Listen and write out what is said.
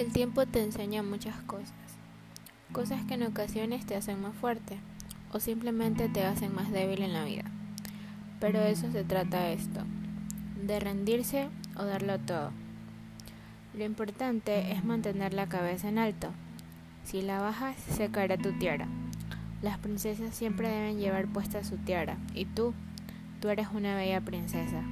El tiempo te enseña muchas cosas, cosas que en ocasiones te hacen más fuerte o simplemente te hacen más débil en la vida. Pero de eso se trata esto, de rendirse o darlo todo. Lo importante es mantener la cabeza en alto. Si la bajas, se caerá tu tiara. Las princesas siempre deben llevar puesta su tiara, y tú, tú eres una bella princesa.